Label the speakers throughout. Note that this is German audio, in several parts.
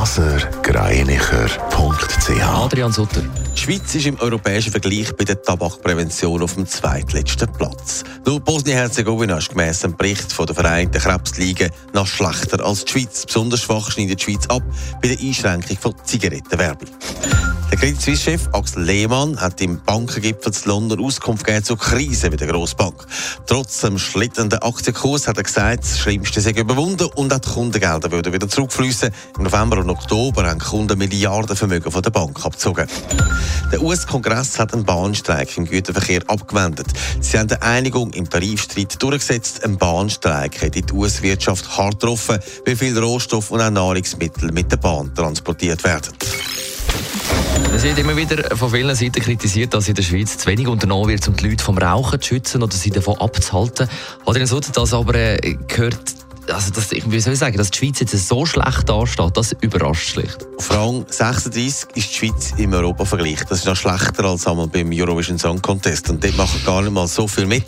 Speaker 1: blasergreinicher.ch
Speaker 2: Adrian Sutter.
Speaker 3: Die Schweiz ist im europäischen Vergleich bei der Tabakprävention auf dem zweitletzten Platz. Nur Bosnien-Herzegowina ist gemäss einem Bericht von der Vereinten Krebsliga noch schlechter als die Schweiz. Besonders schwach schneidet die Schweiz ab bei der Einschränkung von Zigarettenwerbung. Credit Suisse-Chef Axel Lehmann hat im Bankengipfel zu London Auskunft gegeben zur Krise bei der Grossbank. Trotz dem schlittenden Aktienkurs hat er gesagt, das Schlimmste sei überwunden und auch die Kundengelder würden wieder zurückfließen. Im November und Oktober haben die Kunden Milliardenvermögen von der Bank abgezogen. Der US-Kongress hat einen Bahnstreik im Güterverkehr abgewendet. Sie haben eine Einigung im Tarifstreit durchgesetzt. Ein Bahnstreik hätte die US-Wirtschaft hart getroffen, weil viele Rohstoffe und auch Nahrungsmittel mit der Bahn transportiert werden.
Speaker 2: Es wird immer wieder von vielen Seiten kritisiert, dass in der Schweiz zu wenig unternommen wird, um die Leute vom Rauchen zu schützen oder sie davon abzuhalten. Adrian Sutter, das aber äh, gehört also das, wie soll ich sagen, dass die Schweiz jetzt so schlecht dasteht, das überrascht schlicht.
Speaker 3: Auf Rang 36 ist die Schweiz im Europa-Vergleich. Das ist noch schlechter als einmal beim Eurovision Song Contest. Und dort machen gar nicht mal so viel mit.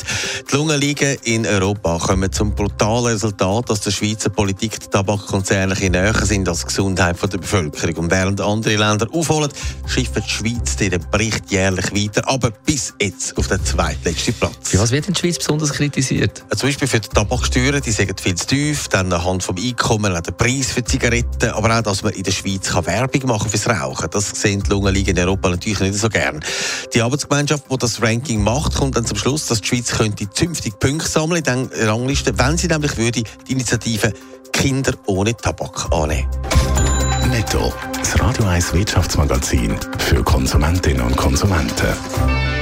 Speaker 3: Die Lungenligen in Europa kommen zum brutalen Resultat, dass der Schweizer Politik die Tabakkonzerne näher sind als die Gesundheit der Bevölkerung. Und während andere Länder aufholen, schifft die Schweiz den Bericht jährlich weiter, aber bis jetzt auf den zweitletzten Platz.
Speaker 2: Für was wird in der Schweiz besonders kritisiert?
Speaker 3: Zum Beispiel für die Tabaksteuern, die sind viel zu teuer, dann anhand vom Einkommen, auch der Preis für Zigaretten, aber auch, dass man in der Schweiz kann Werbung machen fürs Rauchen. Das sehen die Lungenligen in Europa natürlich nicht so gern. Die Arbeitsgemeinschaft, die das Ranking macht, kommt dann zum Schluss, dass die Schweiz könnte zünftig Punkte sammeln in der Rangliste, wenn sie nämlich würde die Initiative Kinder ohne Tabak annehmen.
Speaker 1: Netto. Das Radio 1 Wirtschaftsmagazin für Konsumentinnen und Konsumenten.